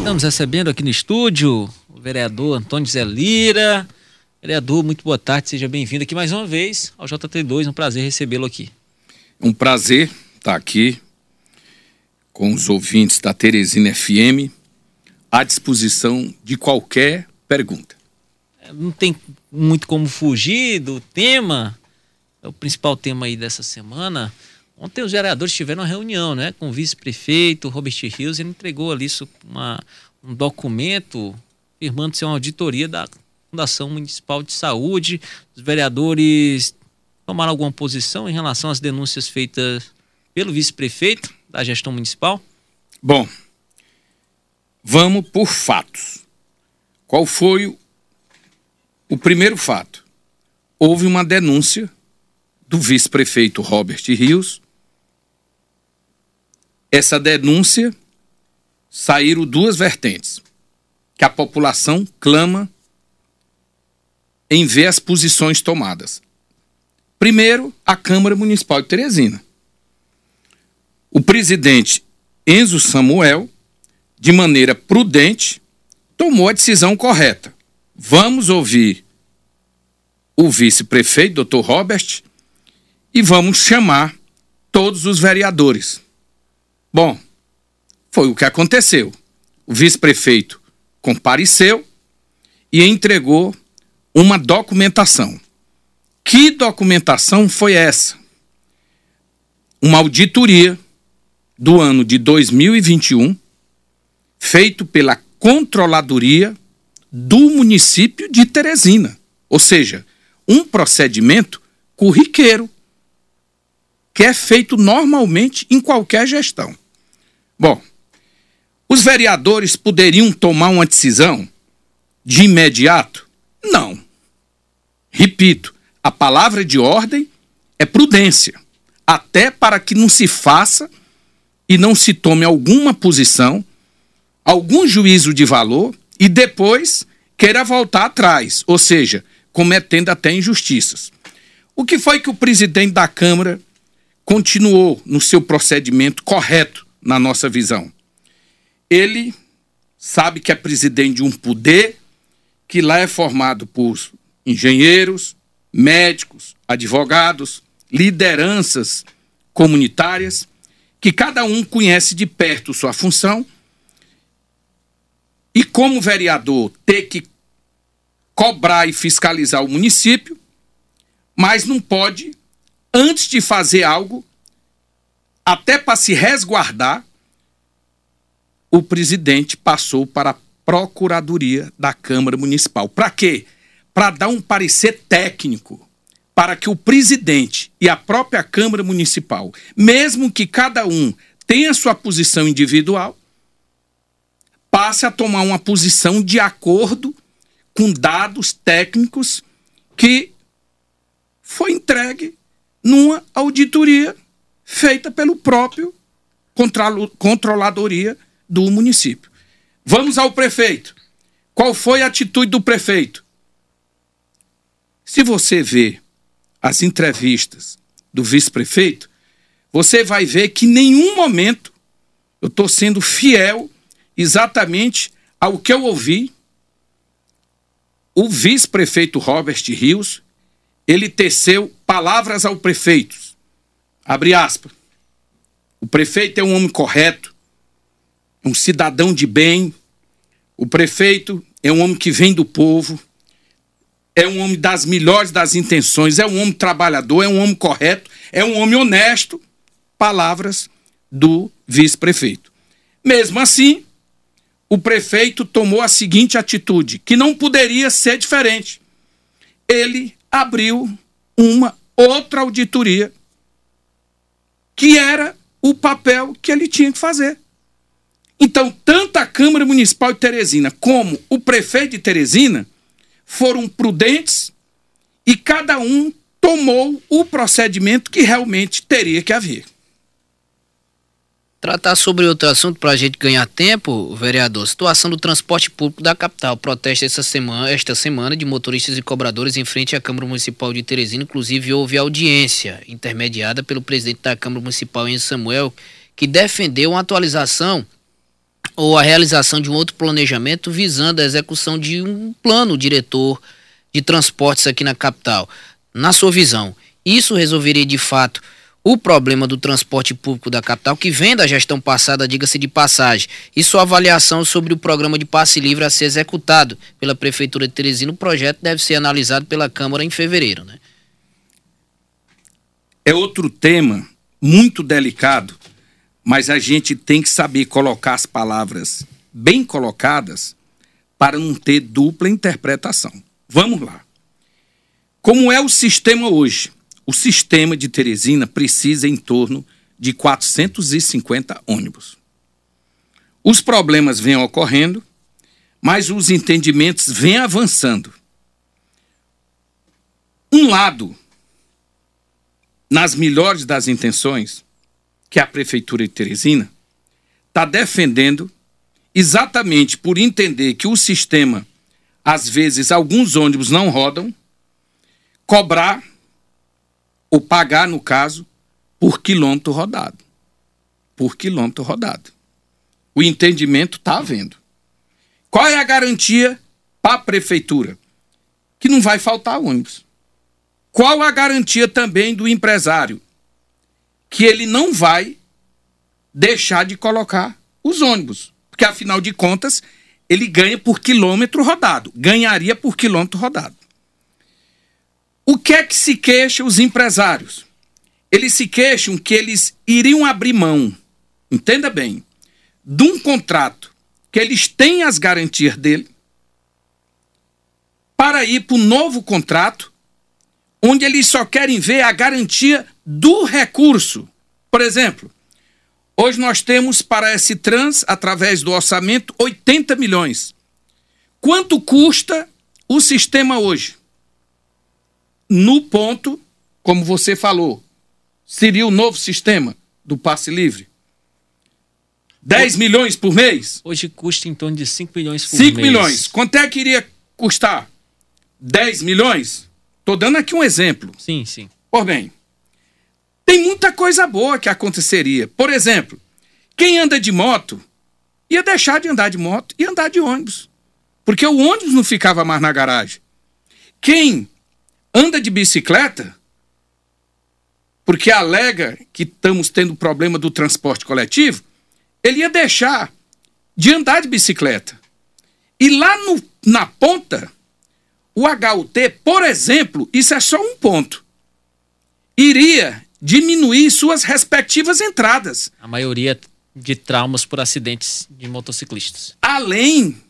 Estamos recebendo aqui no estúdio o vereador Antônio Zé Lira. Vereador, muito boa tarde, seja bem-vindo aqui mais uma vez ao JT2, um prazer recebê-lo aqui. Um prazer estar aqui com os ouvintes da Teresina FM à disposição de qualquer pergunta. É, não tem muito como fugir do tema, é o principal tema aí dessa semana. Ontem os vereadores tiveram uma reunião né, com o vice-prefeito Robert Rios, ele entregou ali uma, um documento afirmando ser uma auditoria da Fundação Municipal de Saúde. Os vereadores tomaram alguma posição em relação às denúncias feitas pelo vice-prefeito da gestão municipal? Bom, vamos por fatos. Qual foi o primeiro fato? Houve uma denúncia do vice-prefeito Robert Rios. Essa denúncia saíram duas vertentes. Que a população clama em ver as posições tomadas. Primeiro, a Câmara Municipal de Teresina. O presidente Enzo Samuel, de maneira prudente, tomou a decisão correta. Vamos ouvir o vice-prefeito, doutor Robert, e vamos chamar todos os vereadores. Bom, foi o que aconteceu. O vice-prefeito compareceu e entregou uma documentação. Que documentação foi essa? Uma auditoria do ano de 2021, feito pela Controladoria do município de Teresina. Ou seja, um procedimento corriqueiro, que é feito normalmente em qualquer gestão. Bom, os vereadores poderiam tomar uma decisão de imediato? Não. Repito, a palavra de ordem é prudência, até para que não se faça e não se tome alguma posição, algum juízo de valor e depois queira voltar atrás, ou seja, cometendo até injustiças. O que foi que o presidente da Câmara continuou no seu procedimento correto, na nossa visão? Ele sabe que é presidente de um poder que lá é formado por engenheiros, médicos, advogados, lideranças comunitárias, que cada um conhece de perto sua função. E como vereador, ter que cobrar e fiscalizar o município, mas não pode, antes de fazer algo, até para se resguardar, o presidente passou para a Procuradoria da Câmara Municipal. Para quê? Para dar um parecer técnico para que o presidente e a própria Câmara Municipal, mesmo que cada um tenha sua posição individual, passe a tomar uma posição de acordo com dados técnicos que foi entregue numa auditoria feita pelo próprio controladoria do município. Vamos ao prefeito. Qual foi a atitude do prefeito? Se você vê as entrevistas do vice-prefeito, você vai ver que em nenhum momento eu estou sendo fiel exatamente ao que eu ouvi. O vice-prefeito Robert Rios, ele teceu palavras ao prefeito. Abre aspas. O prefeito é um homem correto, um cidadão de bem. O prefeito é um homem que vem do povo, é um homem das melhores das intenções, é um homem trabalhador, é um homem correto, é um homem honesto. Palavras do vice-prefeito. Mesmo assim, o prefeito tomou a seguinte atitude, que não poderia ser diferente. Ele abriu uma outra auditoria, que era o papel que ele tinha que fazer. Então, tanto a Câmara Municipal de Teresina como o prefeito de Teresina foram prudentes e cada um tomou o procedimento que realmente teria que haver. Tratar sobre outro assunto para a gente ganhar tempo, vereador. Situação do transporte público da capital. Protesto essa semana, esta semana de motoristas e cobradores em frente à Câmara Municipal de Teresina. Inclusive, houve audiência intermediada pelo presidente da Câmara Municipal, Enzo Samuel, que defendeu uma atualização ou a realização de um outro planejamento visando a execução de um plano diretor de transportes aqui na capital. Na sua visão, isso resolveria de fato o problema do transporte público da capital, que vem da gestão passada, diga-se de passagem, e sua avaliação sobre o programa de passe livre a ser executado pela Prefeitura de Teresina. O projeto deve ser analisado pela Câmara em fevereiro. Né? É outro tema muito delicado, mas a gente tem que saber colocar as palavras bem colocadas para não ter dupla interpretação. Vamos lá. Como é o sistema hoje? O sistema de Teresina precisa em torno de 450 ônibus. Os problemas vêm ocorrendo, mas os entendimentos vêm avançando. Um lado, nas melhores das intenções, que é a Prefeitura de Teresina, está defendendo exatamente por entender que o sistema, às vezes, alguns ônibus não rodam, cobrar ou pagar, no caso, por quilômetro rodado. Por quilômetro rodado. O entendimento está havendo. Qual é a garantia para a prefeitura? Que não vai faltar ônibus. Qual a garantia também do empresário? Que ele não vai deixar de colocar os ônibus. Porque, afinal de contas, ele ganha por quilômetro rodado. Ganharia por quilômetro rodado. O que é que se queixam os empresários? Eles se queixam que eles iriam abrir mão, entenda bem, de um contrato que eles têm as garantias dele, para ir para um novo contrato, onde eles só querem ver a garantia do recurso. Por exemplo, hoje nós temos para a S-Trans, através do orçamento, 80 milhões. Quanto custa o sistema hoje? No ponto, como você falou, seria o novo sistema do passe livre? 10 milhões por mês? Hoje custa em torno de 5 milhões por 5 mês. 5 milhões. Quanto é que iria custar? 10 milhões? Estou dando aqui um exemplo. Sim, sim. Por bem, tem muita coisa boa que aconteceria. Por exemplo, quem anda de moto ia deixar de andar de moto e andar de ônibus. Porque o ônibus não ficava mais na garagem. Quem anda de bicicleta porque alega que estamos tendo problema do transporte coletivo, ele ia deixar de andar de bicicleta. E lá no, na ponta, o HUT, por exemplo, isso é só um ponto, iria diminuir suas respectivas entradas. A maioria de traumas por acidentes de motociclistas. Além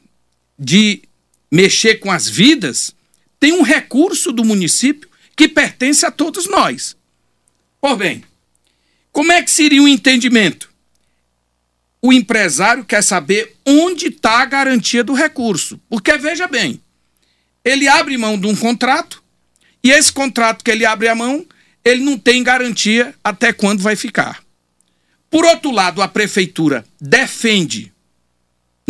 de mexer com as vidas, tem um recurso do município que pertence a todos nós. Por bem, como é que seria o um entendimento? O empresário quer saber onde está a garantia do recurso. Porque, veja bem, ele abre mão de um contrato e esse contrato que ele abre a mão, ele não tem garantia até quando vai ficar. Por outro lado, a prefeitura defende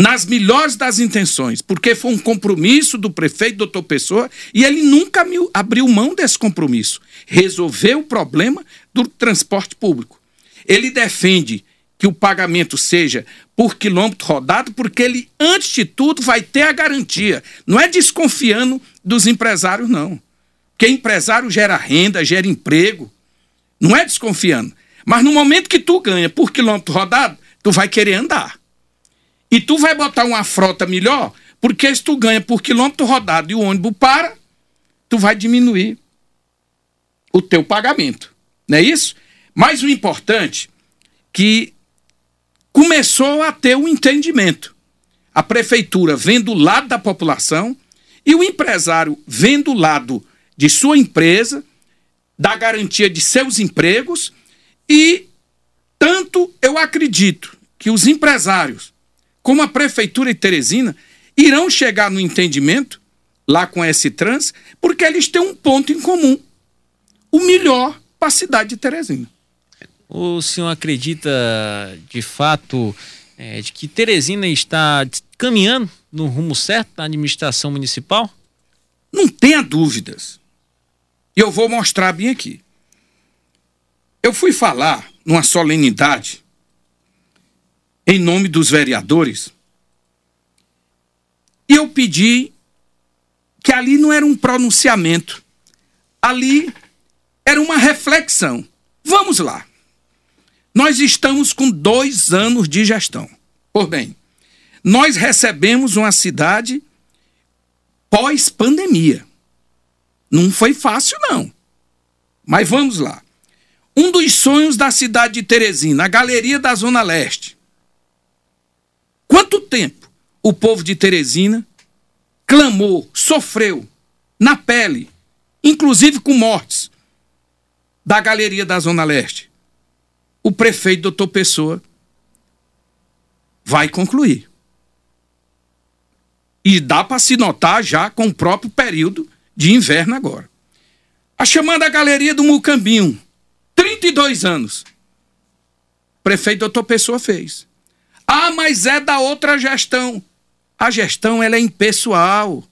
nas melhores das intenções, porque foi um compromisso do prefeito doutor Pessoa e ele nunca abriu mão desse compromisso. Resolveu o problema do transporte público. Ele defende que o pagamento seja por quilômetro rodado, porque ele, antes de tudo, vai ter a garantia. Não é desconfiando dos empresários, não. Porque empresário gera renda, gera emprego. Não é desconfiando. Mas no momento que tu ganha por quilômetro rodado, tu vai querer andar. E tu vai botar uma frota melhor, porque se tu ganha por quilômetro rodado e o ônibus para, tu vai diminuir o teu pagamento. Não é isso? Mas o importante que começou a ter um entendimento. A prefeitura vendo o lado da população e o empresário vendo o lado de sua empresa, da garantia de seus empregos e tanto eu acredito que os empresários como a Prefeitura de Teresina, irão chegar no entendimento, lá com a S-Trans, porque eles têm um ponto em comum. O melhor para a cidade de Teresina. O senhor acredita, de fato, é, de que Teresina está caminhando no rumo certo na administração municipal? Não tenha dúvidas. E eu vou mostrar bem aqui. Eu fui falar numa solenidade em nome dos vereadores, e eu pedi que ali não era um pronunciamento, ali era uma reflexão. Vamos lá. Nós estamos com dois anos de gestão. Por bem, nós recebemos uma cidade pós-pandemia. Não foi fácil, não. Mas vamos lá. Um dos sonhos da cidade de Teresina, a Galeria da Zona Leste. Quanto tempo o povo de Teresina clamou, sofreu, na pele, inclusive com mortes, da Galeria da Zona Leste? O prefeito doutor Pessoa vai concluir. E dá para se notar já com o próprio período de inverno agora. A chamada Galeria do Mucambinho, 32 anos. O prefeito doutor Pessoa fez. Ah, mas é da outra gestão. A gestão ela é impessoal.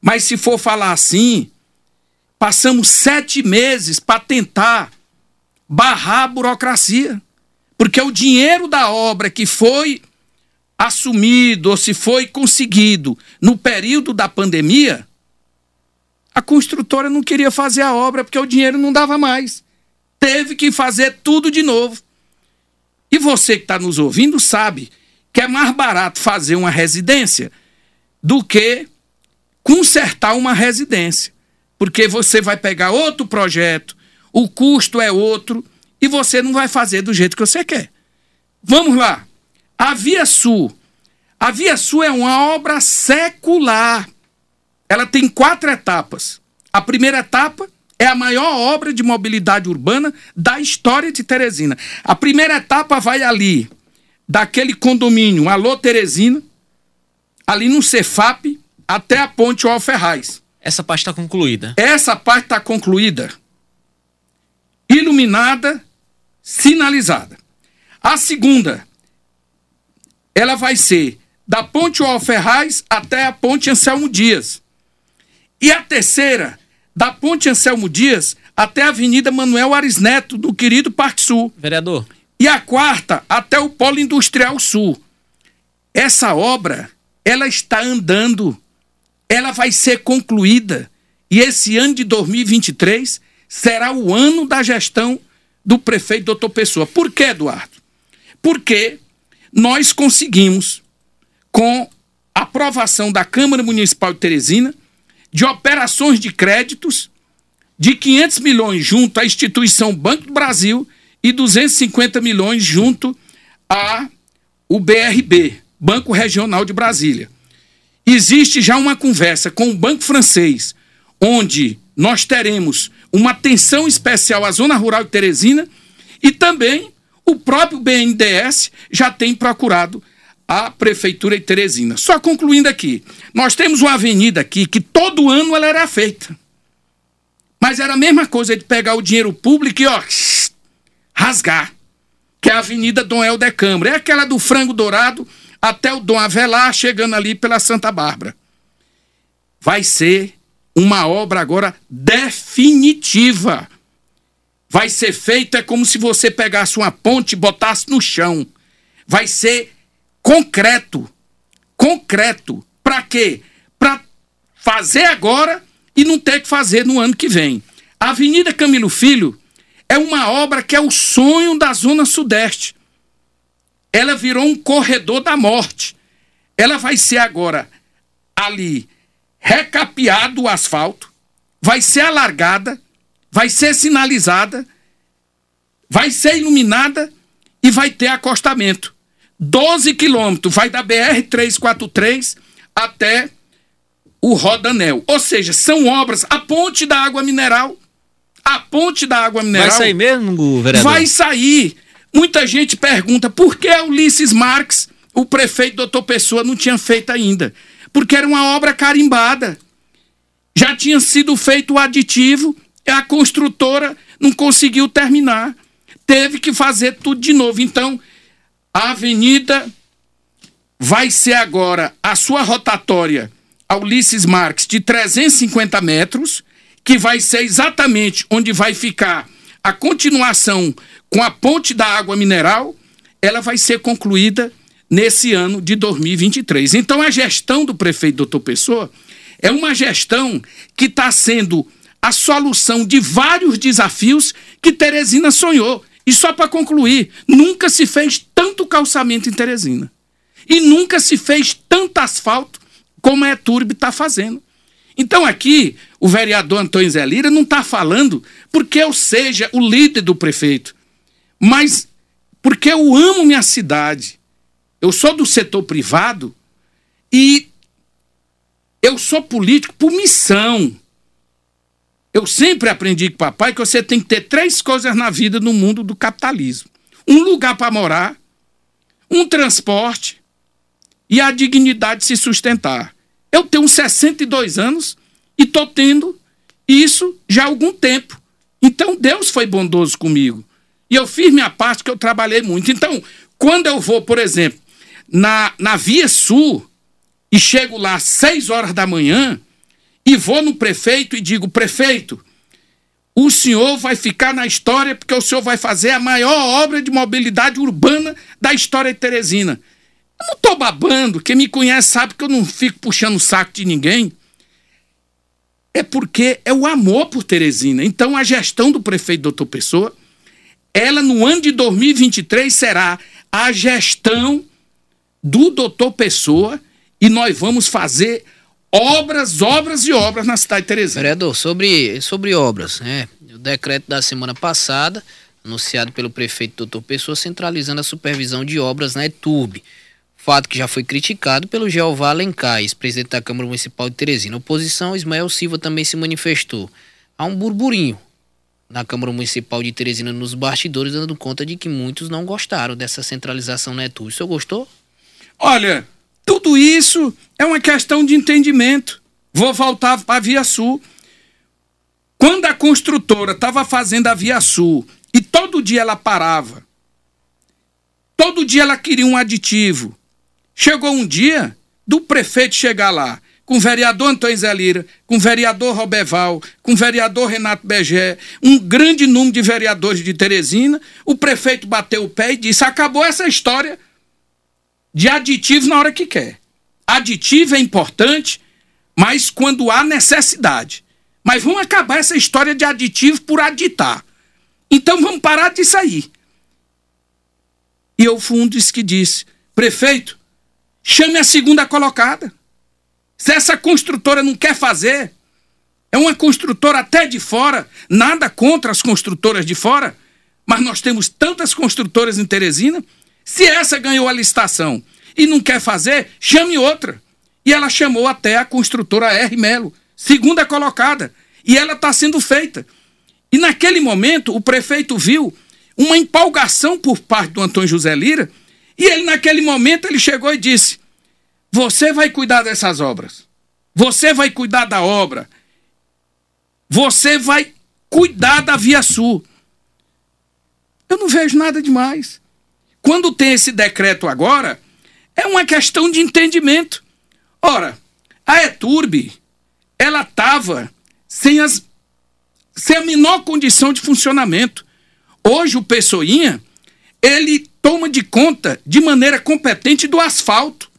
Mas se for falar assim, passamos sete meses para tentar barrar a burocracia. Porque o dinheiro da obra que foi assumido ou se foi conseguido no período da pandemia, a construtora não queria fazer a obra porque o dinheiro não dava mais. Teve que fazer tudo de novo. E você que está nos ouvindo sabe que é mais barato fazer uma residência do que consertar uma residência. Porque você vai pegar outro projeto, o custo é outro e você não vai fazer do jeito que você quer. Vamos lá. A Via Sul. A Via Sul é uma obra secular. Ela tem quatro etapas. A primeira etapa é a maior obra de mobilidade urbana da história de Teresina. A primeira etapa vai ali, daquele condomínio Alô Teresina, ali no Cefap, até a ponte Alferraz. Essa parte está concluída. Essa parte está concluída, iluminada, sinalizada. A segunda ela vai ser da Ponte Alferraz até a Ponte Anselmo Dias. E a terceira, da Ponte Anselmo Dias até a Avenida Manuel Aris Neto, do querido Parque Sul. Vereador. E a quarta, até o Polo Industrial Sul. Essa obra, ela está andando. Ela vai ser concluída. E esse ano de 2023 será o ano da gestão do prefeito doutor Pessoa. Por quê, Eduardo? Porque nós conseguimos, com a aprovação da Câmara Municipal de Teresina, de operações de créditos de 500 milhões junto à instituição Banco do Brasil e 250 milhões junto a o BRB, Banco Regional de Brasília. Existe já uma conversa com o Banco Francês, onde nós teremos uma atenção especial à zona rural de Teresina e também o próprio BNDES já tem procurado a Prefeitura de Teresina. Só concluindo aqui, nós temos uma avenida aqui que todo ano ela era feita. Mas era a mesma coisa de pegar o dinheiro público e, ó, rasgar. Que é a Avenida Dom Helder Câmara. É aquela do Frango Dourado até o Dom Avelar, chegando ali pela Santa Bárbara. Vai ser uma obra agora definitiva vai ser feito é como se você pegasse uma ponte e botasse no chão. Vai ser concreto. Concreto. Para quê? Para fazer agora e não ter que fazer no ano que vem. A Avenida Camilo Filho é uma obra que é o sonho da Zona Sudeste. Ela virou um corredor da morte. Ela vai ser agora ali recapeado o asfalto, vai ser alargada vai ser sinalizada, vai ser iluminada e vai ter acostamento. 12 quilômetros, vai da BR-343 até o Rodanel. Ou seja, são obras, a ponte da água mineral, a ponte da água mineral... Vai sair mesmo, vereador? Vai sair. Muita gente pergunta por que Ulisses Marques, o prefeito doutor Pessoa, não tinha feito ainda. Porque era uma obra carimbada. Já tinha sido feito o aditivo a construtora não conseguiu terminar. Teve que fazer tudo de novo. Então, a avenida vai ser agora a sua rotatória a Ulisses Marques de 350 metros, que vai ser exatamente onde vai ficar a continuação com a ponte da água mineral ela vai ser concluída nesse ano de 2023. Então, a gestão do prefeito doutor Pessoa é uma gestão que está sendo a solução de vários desafios que Teresina sonhou. E só para concluir, nunca se fez tanto calçamento em Teresina. E nunca se fez tanto asfalto como a Eturbe está fazendo. Então aqui, o vereador Antônio Zé Lira não está falando porque eu seja o líder do prefeito, mas porque eu amo minha cidade. Eu sou do setor privado e eu sou político por missão. Eu sempre aprendi com papai que você tem que ter três coisas na vida no mundo do capitalismo: um lugar para morar, um transporte e a dignidade de se sustentar. Eu tenho 62 anos e estou tendo isso já há algum tempo. Então Deus foi bondoso comigo. E eu fiz minha parte que eu trabalhei muito. Então, quando eu vou, por exemplo, na, na Via Sul e chego lá às 6 horas da manhã, e vou no prefeito e digo: prefeito, o senhor vai ficar na história porque o senhor vai fazer a maior obra de mobilidade urbana da história de Teresina. Eu não estou babando, quem me conhece sabe que eu não fico puxando o saco de ninguém. É porque é o amor por Teresina. Então a gestão do prefeito doutor Pessoa, ela no ano de 2023 será a gestão do doutor Pessoa e nós vamos fazer obras, obras e obras na cidade de Teresina. Vereador, sobre, sobre obras, né? O decreto da semana passada, anunciado pelo prefeito doutor Pessoa, centralizando a supervisão de obras na ETURB. Fato que já foi criticado pelo Jeová Alencar, ex-presidente da Câmara Municipal de Teresina. A oposição, Ismael Silva também se manifestou. Há um burburinho na Câmara Municipal de Teresina nos bastidores, dando conta de que muitos não gostaram dessa centralização na ETURB. O senhor gostou? Olha, tudo isso é uma questão de entendimento. Vou voltar para a Via Sul. Quando a construtora estava fazendo a Via Sul e todo dia ela parava, todo dia ela queria um aditivo. Chegou um dia do prefeito chegar lá, com o vereador Antônio Zé Lira, com o vereador Roberval, com o vereador Renato Begé, um grande número de vereadores de Teresina, o prefeito bateu o pé e disse: acabou essa história de aditivo na hora que quer. Aditivo é importante, mas quando há necessidade. Mas vamos acabar essa história de aditivo por aditar. Então vamos parar disso aí. E eu fui um dos que disse: prefeito, chame a segunda colocada. Se essa construtora não quer fazer, é uma construtora até de fora, nada contra as construtoras de fora, mas nós temos tantas construtoras em Teresina se essa ganhou a licitação e não quer fazer, chame outra. E ela chamou até a construtora R. Melo, segunda colocada. E ela está sendo feita. E naquele momento, o prefeito viu uma empolgação por parte do Antônio José Lira. E ele, naquele momento, ele chegou e disse: Você vai cuidar dessas obras. Você vai cuidar da obra. Você vai cuidar da Via Sul. Eu não vejo nada demais. Quando tem esse decreto agora, é uma questão de entendimento. Ora, a ETURB, ela estava sem, as, sem a menor condição de funcionamento. Hoje o Pessoinha, ele toma de conta de maneira competente do asfalto,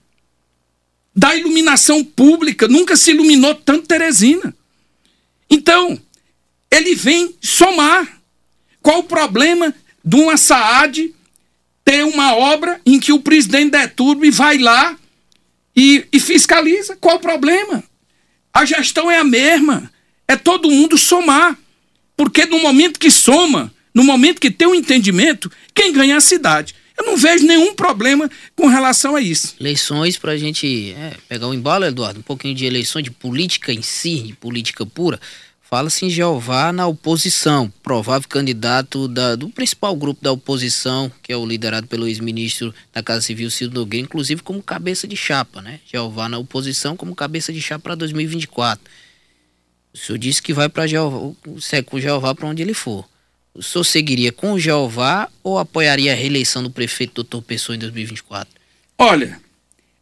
da iluminação pública, nunca se iluminou tanto Teresina. Então, ele vem somar. Qual o problema de uma SAAD ter uma obra em que o presidente da ETURB vai lá e, e fiscaliza. Qual o problema? A gestão é a mesma. É todo mundo somar. Porque no momento que soma, no momento que tem um entendimento, quem ganha é a cidade. Eu não vejo nenhum problema com relação a isso. Eleições, para a gente é, pegar o embalo, Eduardo, um pouquinho de eleições, de política em si, de política pura. Fala-se em Jeová na oposição, provável candidato da, do principal grupo da oposição, que é o liderado pelo ex-ministro da Casa Civil, Ciro Nogueira, inclusive como cabeça de chapa, né? Jeová na oposição como cabeça de chapa para 2024. O senhor disse que vai para Jeová, com Jeová para onde ele for. O senhor seguiria com Jeová ou apoiaria a reeleição do prefeito doutor Pessoa em 2024? Olha,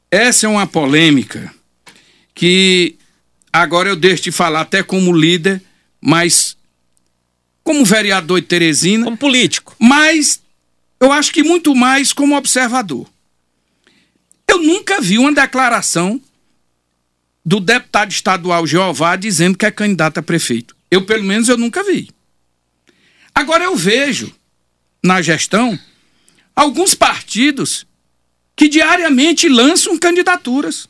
essa é uma polêmica que agora eu deixo de falar até como líder, mas como vereador de Teresina. Como político. Mas eu acho que muito mais como observador. Eu nunca vi uma declaração do deputado estadual Jeová dizendo que é candidato a prefeito. Eu, pelo menos, eu nunca vi. Agora eu vejo na gestão alguns partidos que diariamente lançam candidaturas.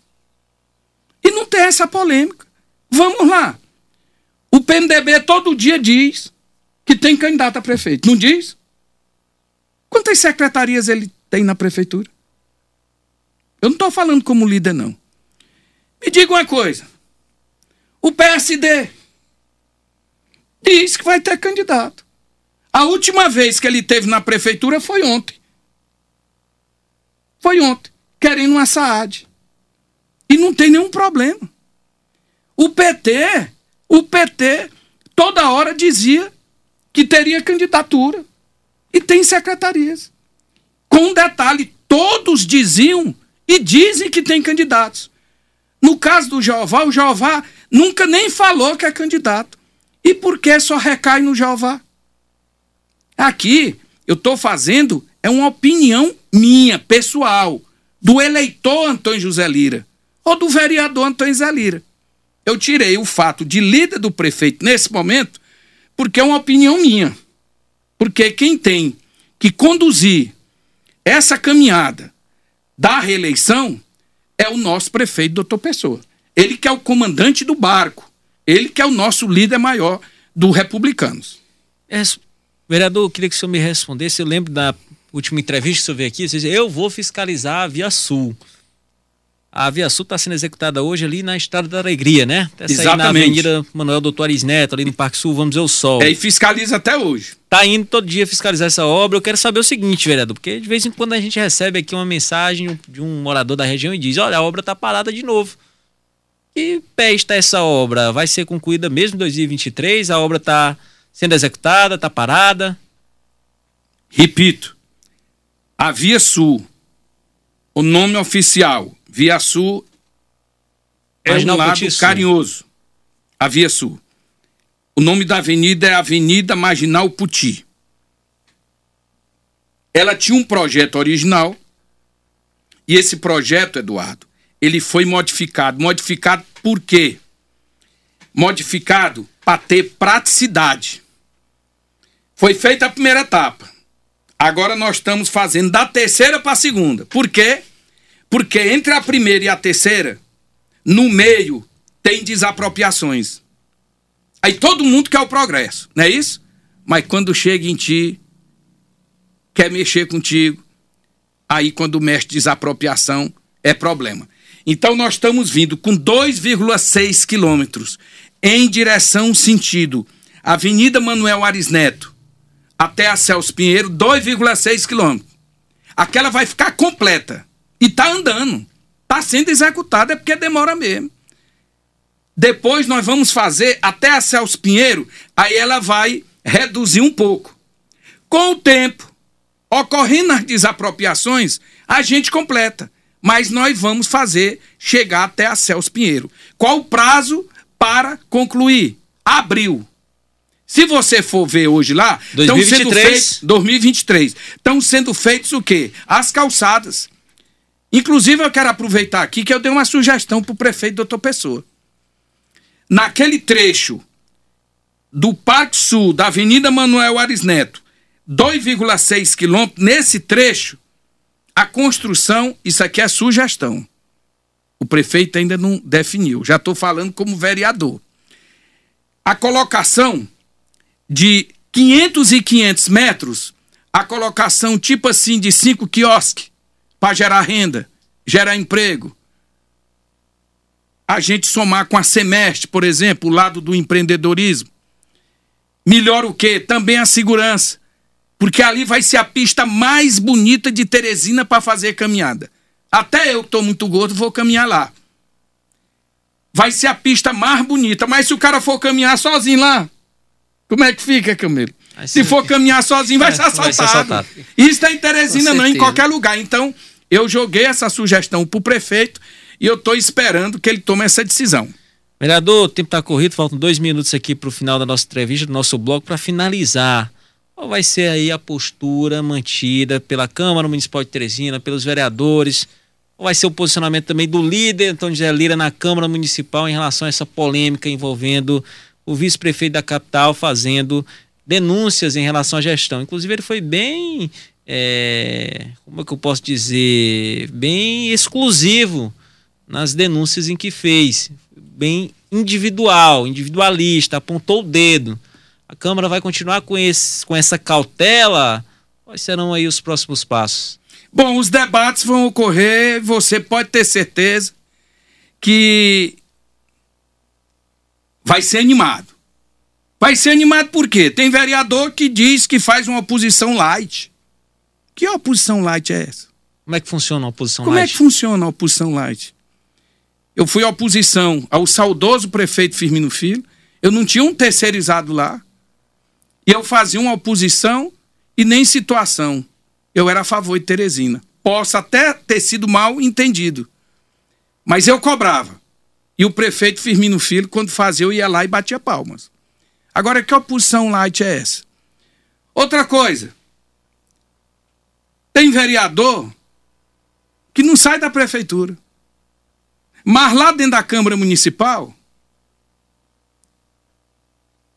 E não tem essa polêmica. Vamos lá. O PMDB todo dia diz que tem candidato a prefeito. Não diz? Quantas secretarias ele tem na prefeitura? Eu não estou falando como líder, não. Me diga uma coisa. O PSD diz que vai ter candidato. A última vez que ele teve na prefeitura foi ontem. Foi ontem, querendo uma SAAD. E não tem nenhum problema. O PT, o PT, toda hora dizia que teria candidatura. E tem secretarias. Com um detalhe, todos diziam e dizem que tem candidatos. No caso do Jeová, o Jeová nunca nem falou que é candidato. E por que só recai no Jeová? Aqui, eu estou fazendo é uma opinião minha, pessoal, do eleitor Antônio José Lira, ou do vereador Antônio José Lira. Eu tirei o fato de líder do prefeito nesse momento, porque é uma opinião minha. Porque quem tem que conduzir essa caminhada da reeleição é o nosso prefeito, doutor Pessoa. Ele que é o comandante do barco. Ele que é o nosso líder maior do Republicanos. É, vereador, eu queria que o senhor me respondesse. Eu lembro da última entrevista que o senhor veio aqui, eu vou fiscalizar a Via Sul. A Via Sul está sendo executada hoje ali na Estrada da Alegria, né? Essa Exatamente. na Avenida Manuel Doutor Aris Neto, ali no Parque Sul, vamos ver o sol. É, e fiscaliza até hoje. Tá indo todo dia fiscalizar essa obra. Eu quero saber o seguinte, vereador, porque de vez em quando a gente recebe aqui uma mensagem de um morador da região e diz: olha, a obra está parada de novo. Que pé está essa obra? Vai ser concluída mesmo em 2023? A obra está sendo executada, está parada? Repito, a Via Sul, o nome oficial, Via Sul é um lado carinhoso. A Via Sul. O nome da avenida é Avenida Marginal Puti. Ela tinha um projeto original e esse projeto, Eduardo, ele foi modificado. Modificado por quê? Modificado para ter praticidade. Foi feita a primeira etapa. Agora nós estamos fazendo da terceira para a segunda. Por quê? Porque entre a primeira e a terceira, no meio, tem desapropriações. Aí todo mundo quer o progresso, não é isso? Mas quando chega em ti, quer mexer contigo, aí quando mexe desapropriação, é problema. Então nós estamos vindo com 2,6 quilômetros em direção sentido Avenida Manuel Aris Neto até a Celso Pinheiro, 2,6 quilômetros. Aquela vai ficar completa. E tá andando. Tá sendo executada, é porque demora mesmo. Depois nós vamos fazer até a Celso Pinheiro, aí ela vai reduzir um pouco. Com o tempo, ocorrendo as desapropriações, a gente completa. Mas nós vamos fazer chegar até a Celso Pinheiro. Qual o prazo para concluir? Abril. Se você for ver hoje lá, 2023. 2023. Estão sendo feitos o quê? As calçadas. Inclusive, eu quero aproveitar aqui que eu dei uma sugestão para o prefeito doutor Pessoa. Naquele trecho do Parque Sul, da Avenida Manuel Ares Neto, 2,6 quilômetros, nesse trecho, a construção, isso aqui é sugestão. O prefeito ainda não definiu, já estou falando como vereador. A colocação de 500 e 500 metros, a colocação tipo assim de cinco quiosques para gerar renda, gerar emprego. A gente somar com a semestre, por exemplo, o lado do empreendedorismo. Melhora o quê? Também a segurança. Porque ali vai ser a pista mais bonita de Teresina para fazer caminhada. Até eu que estou muito gordo vou caminhar lá. Vai ser a pista mais bonita, mas se o cara for caminhar sozinho lá, como é que fica, Camilo? Se for caminhar sozinho, vai, é, ser assaltado. vai ser assaltado. Isso está em Teresina, não, em qualquer lugar. Então, eu joguei essa sugestão para o prefeito e eu estou esperando que ele tome essa decisão. Vereador, o tempo está corrido, faltam dois minutos aqui para o final da nossa entrevista, do nosso bloco, para finalizar qual vai ser aí a postura mantida pela Câmara Municipal de Teresina, pelos vereadores? Qual vai ser o posicionamento também do líder Antônio José Lira na Câmara Municipal em relação a essa polêmica envolvendo o vice-prefeito da capital fazendo denúncias em relação à gestão. Inclusive, ele foi bem, é, como é que eu posso dizer, bem exclusivo nas denúncias em que fez, bem individual, individualista, apontou o dedo. A Câmara vai continuar com, esse, com essa cautela? Quais serão aí os próximos passos? Bom, os debates vão ocorrer, você pode ter certeza que vai ser animado. Vai ser animado por quê? Tem vereador que diz que faz uma oposição light. Que oposição light é essa? Como é que funciona a oposição Como light? Como é que funciona a oposição light? Eu fui oposição ao saudoso prefeito Firmino Filho, eu não tinha um terceirizado lá, e eu fazia uma oposição e nem situação. Eu era a favor de Teresina. Posso até ter sido mal entendido, mas eu cobrava. E o prefeito Firmino Filho, quando fazia, eu ia lá e batia palmas. Agora, que oposição light é essa? Outra coisa. Tem vereador que não sai da prefeitura. Mas lá dentro da Câmara Municipal,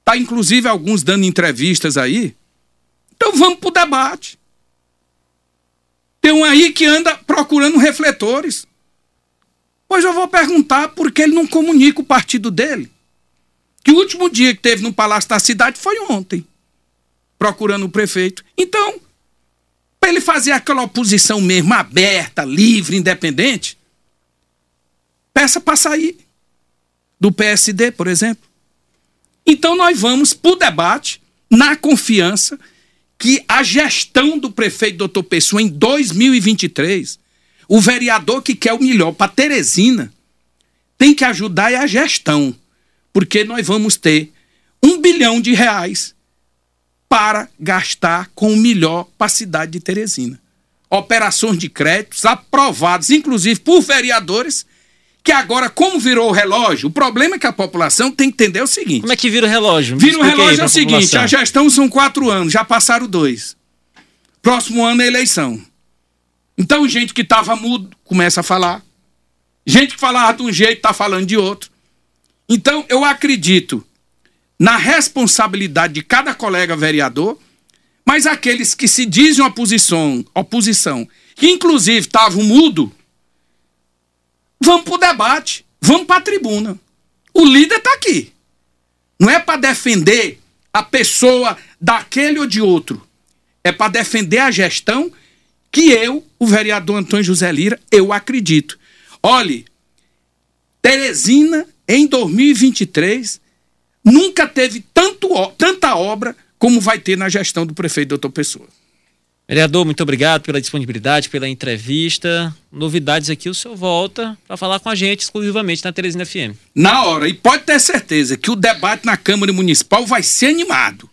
tá inclusive alguns dando entrevistas aí. Então vamos pro debate. Tem um aí que anda procurando refletores. Pois eu vou perguntar por que ele não comunica o partido dele. Que o último dia que teve no Palácio da Cidade foi ontem, procurando o prefeito. Então, para ele fazer aquela oposição mesmo aberta, livre, independente, peça para sair do PSD, por exemplo. Então nós vamos para o debate na confiança que a gestão do prefeito doutor Pessoa em 2023, o vereador que quer o melhor para Teresina, tem que ajudar é a gestão porque nós vamos ter um bilhão de reais para gastar com o melhor para a cidade de Teresina. Operações de créditos aprovadas, inclusive por vereadores, que agora, como virou o relógio, o problema é que a população tem que entender o seguinte. Como é que vira o relógio? Me vira o relógio é o seguinte: população. a gestão são quatro anos, já passaram dois. Próximo ano é eleição. Então, gente que estava mudo começa a falar. Gente que falava de um jeito está falando de outro. Então, eu acredito na responsabilidade de cada colega vereador, mas aqueles que se dizem oposição, oposição que inclusive estavam mudo, vamos para o debate, vamos para a tribuna. O líder está aqui. Não é para defender a pessoa daquele ou de outro. É para defender a gestão que eu, o vereador Antônio José Lira, eu acredito. Olhe, Teresina em 2023, nunca teve tanto, tanta obra como vai ter na gestão do prefeito doutor Pessoa. Vereador, muito obrigado pela disponibilidade, pela entrevista. Novidades aqui, o senhor volta para falar com a gente exclusivamente na Teresina FM. Na hora, e pode ter certeza que o debate na Câmara Municipal vai ser animado.